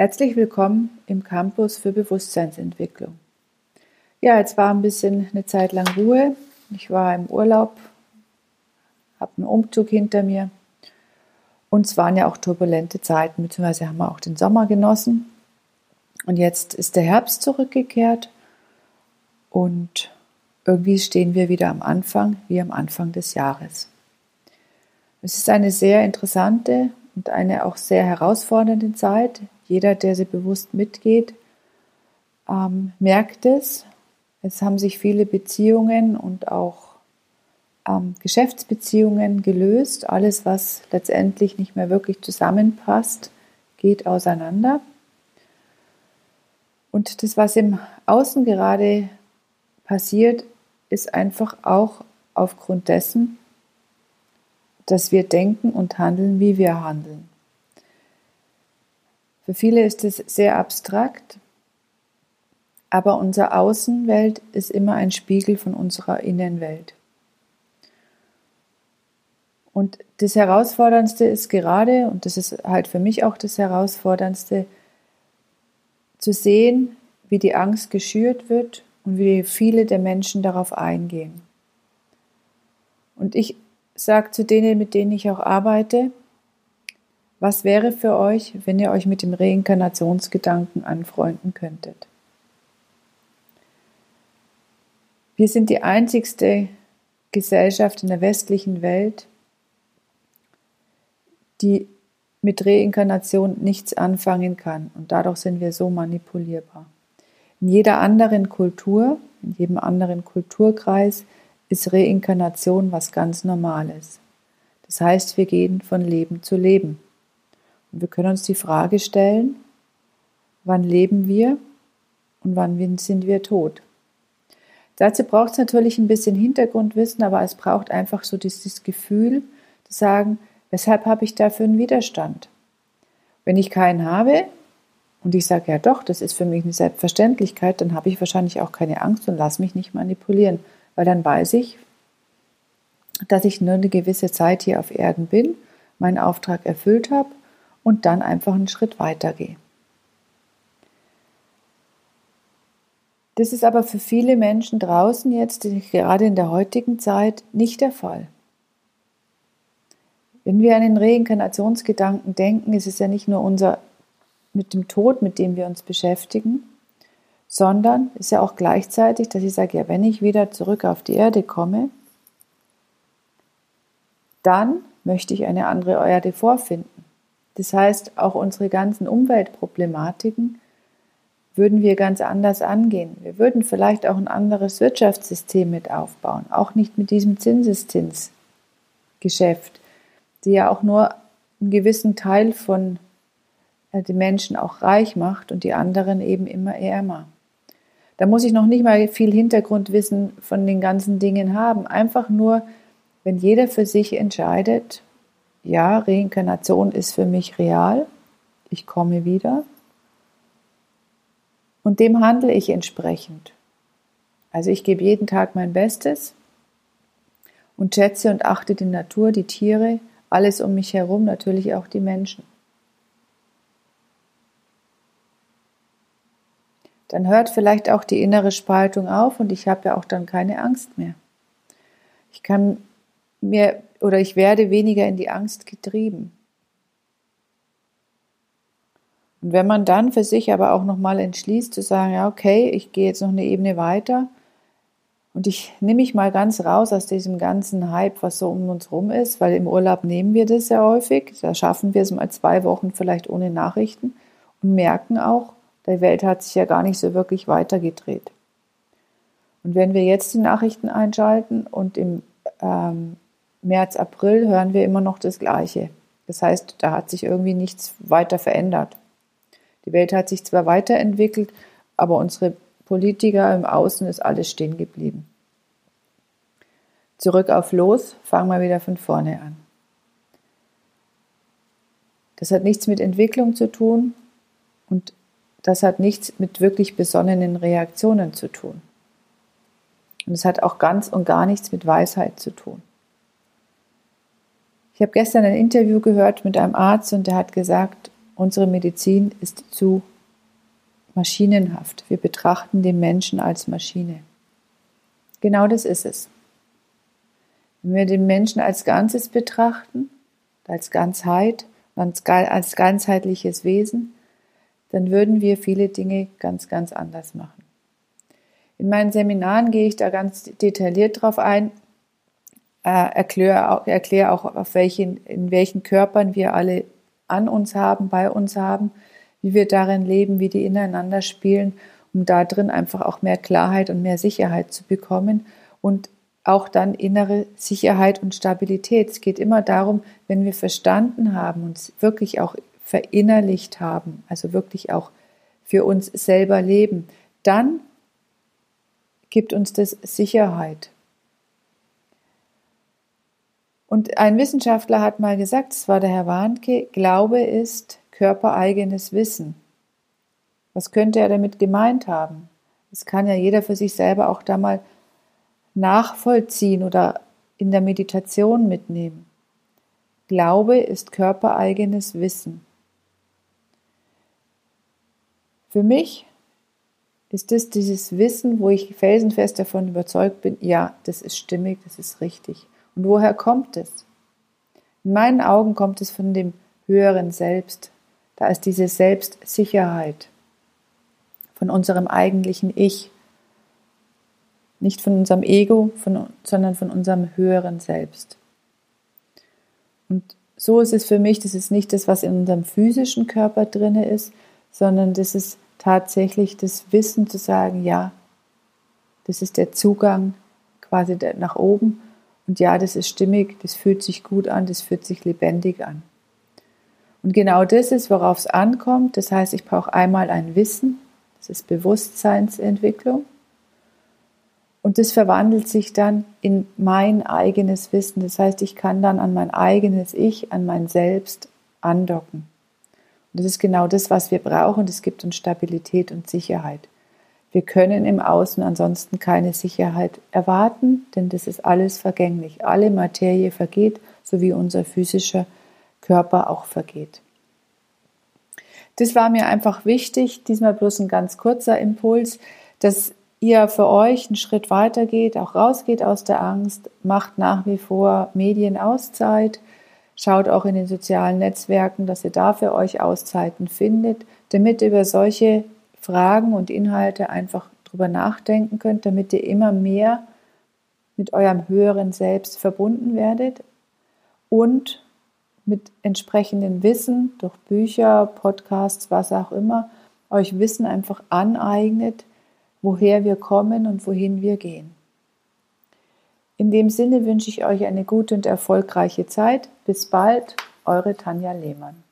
Herzlich willkommen im Campus für Bewusstseinsentwicklung. Ja, jetzt war ein bisschen eine Zeit lang Ruhe. Ich war im Urlaub, habe einen Umzug hinter mir und es waren ja auch turbulente Zeiten, beziehungsweise haben wir auch den Sommer genossen. Und jetzt ist der Herbst zurückgekehrt und irgendwie stehen wir wieder am Anfang, wie am Anfang des Jahres. Es ist eine sehr interessante und eine auch sehr herausfordernde Zeit. Jeder, der sie bewusst mitgeht, ähm, merkt es. Es haben sich viele Beziehungen und auch ähm, Geschäftsbeziehungen gelöst. Alles, was letztendlich nicht mehr wirklich zusammenpasst, geht auseinander. Und das, was im Außen gerade passiert, ist einfach auch aufgrund dessen, dass wir denken und handeln, wie wir handeln. Für viele ist es sehr abstrakt, aber unsere Außenwelt ist immer ein Spiegel von unserer Innenwelt. Und das Herausforderndste ist gerade, und das ist halt für mich auch das Herausforderndste, zu sehen, wie die Angst geschürt wird und wie viele der Menschen darauf eingehen. Und ich sage zu denen, mit denen ich auch arbeite, was wäre für euch, wenn ihr euch mit dem Reinkarnationsgedanken anfreunden könntet? Wir sind die einzigste Gesellschaft in der westlichen Welt, die mit Reinkarnation nichts anfangen kann und dadurch sind wir so manipulierbar. In jeder anderen Kultur, in jedem anderen Kulturkreis ist Reinkarnation was ganz Normales. Das heißt, wir gehen von Leben zu Leben. Wir können uns die Frage stellen, wann leben wir und wann sind wir tot? Dazu braucht es natürlich ein bisschen Hintergrundwissen, aber es braucht einfach so dieses Gefühl zu sagen, weshalb habe ich dafür einen Widerstand? Wenn ich keinen habe, und ich sage, ja doch, das ist für mich eine Selbstverständlichkeit, dann habe ich wahrscheinlich auch keine Angst und lasse mich nicht manipulieren, weil dann weiß ich, dass ich nur eine gewisse Zeit hier auf Erden bin, meinen Auftrag erfüllt habe und dann einfach einen Schritt weitergehe. Das ist aber für viele Menschen draußen jetzt, gerade in der heutigen Zeit, nicht der Fall. Wenn wir an den Reinkarnationsgedanken denken, ist es ja nicht nur unser mit dem Tod, mit dem wir uns beschäftigen, sondern ist ja auch gleichzeitig, dass ich sage, ja, wenn ich wieder zurück auf die Erde komme, dann möchte ich eine andere Erde vorfinden. Das heißt, auch unsere ganzen Umweltproblematiken würden wir ganz anders angehen. Wir würden vielleicht auch ein anderes Wirtschaftssystem mit aufbauen, auch nicht mit diesem Zinseszinsgeschäft, die ja auch nur einen gewissen Teil von äh, die Menschen auch reich macht und die anderen eben immer ärmer. Da muss ich noch nicht mal viel Hintergrundwissen von den ganzen Dingen haben. Einfach nur, wenn jeder für sich entscheidet, ja, Reinkarnation ist für mich real, ich komme wieder. Und dem handle ich entsprechend. Also ich gebe jeden Tag mein Bestes und schätze und achte die Natur, die Tiere, alles um mich herum, natürlich auch die Menschen. dann hört vielleicht auch die innere Spaltung auf und ich habe ja auch dann keine Angst mehr. Ich kann mir oder ich werde weniger in die Angst getrieben. Und wenn man dann für sich aber auch nochmal entschließt zu sagen, ja, okay, ich gehe jetzt noch eine Ebene weiter und ich nehme mich mal ganz raus aus diesem ganzen Hype, was so um uns rum ist, weil im Urlaub nehmen wir das sehr häufig, da schaffen wir es mal zwei Wochen vielleicht ohne Nachrichten und merken auch, die Welt hat sich ja gar nicht so wirklich weitergedreht. Und wenn wir jetzt die Nachrichten einschalten und im ähm, März, April hören wir immer noch das Gleiche. Das heißt, da hat sich irgendwie nichts weiter verändert. Die Welt hat sich zwar weiterentwickelt, aber unsere Politiker im Außen ist alles stehen geblieben. Zurück auf Los, fangen wir wieder von vorne an. Das hat nichts mit Entwicklung zu tun und das hat nichts mit wirklich besonnenen Reaktionen zu tun. Und es hat auch ganz und gar nichts mit Weisheit zu tun. Ich habe gestern ein Interview gehört mit einem Arzt und der hat gesagt, unsere Medizin ist zu maschinenhaft. Wir betrachten den Menschen als Maschine. Genau das ist es. Wenn wir den Menschen als Ganzes betrachten, als Ganzheit, als ganzheitliches Wesen, dann würden wir viele Dinge ganz, ganz anders machen. In meinen Seminaren gehe ich da ganz detailliert drauf ein, äh, erkläre, erkläre auch, auf welchen, in welchen Körpern wir alle an uns haben, bei uns haben, wie wir darin leben, wie die ineinander spielen, um da drin einfach auch mehr Klarheit und mehr Sicherheit zu bekommen und auch dann innere Sicherheit und Stabilität. Es geht immer darum, wenn wir verstanden haben, uns wirklich auch verinnerlicht haben, also wirklich auch für uns selber leben, dann gibt uns das Sicherheit. Und ein Wissenschaftler hat mal gesagt, es war der Herr Warnke, Glaube ist körpereigenes Wissen. Was könnte er damit gemeint haben? Das kann ja jeder für sich selber auch da mal nachvollziehen oder in der Meditation mitnehmen. Glaube ist körpereigenes Wissen. Für mich ist es dieses Wissen, wo ich felsenfest davon überzeugt bin, ja, das ist stimmig, das ist richtig. Woher kommt es? In meinen Augen kommt es von dem höheren Selbst. Da ist diese Selbstsicherheit von unserem eigentlichen Ich. Nicht von unserem Ego, von, sondern von unserem höheren Selbst. Und so ist es für mich, das ist nicht das, was in unserem physischen Körper drin ist, sondern das ist tatsächlich das Wissen zu sagen, ja, das ist der Zugang quasi nach oben und ja, das ist stimmig, das fühlt sich gut an, das fühlt sich lebendig an. Und genau das ist, worauf es ankommt. Das heißt, ich brauche einmal ein Wissen, das ist Bewusstseinsentwicklung. Und das verwandelt sich dann in mein eigenes Wissen. Das heißt, ich kann dann an mein eigenes Ich, an mein Selbst andocken. Und das ist genau das, was wir brauchen. Das gibt uns Stabilität und Sicherheit. Wir können im Außen ansonsten keine Sicherheit erwarten, denn das ist alles vergänglich. Alle Materie vergeht, so wie unser physischer Körper auch vergeht. Das war mir einfach wichtig, diesmal bloß ein ganz kurzer Impuls, dass ihr für euch einen Schritt weiter geht, auch rausgeht aus der Angst, macht nach wie vor Medienauszeit, Schaut auch in den sozialen Netzwerken, dass ihr da für euch Auszeiten findet, damit über solche Fragen und Inhalte einfach drüber nachdenken könnt, damit ihr immer mehr mit eurem höheren Selbst verbunden werdet und mit entsprechendem Wissen durch Bücher, Podcasts, was auch immer, euch Wissen einfach aneignet, woher wir kommen und wohin wir gehen. In dem Sinne wünsche ich euch eine gute und erfolgreiche Zeit. Bis bald, eure Tanja Lehmann.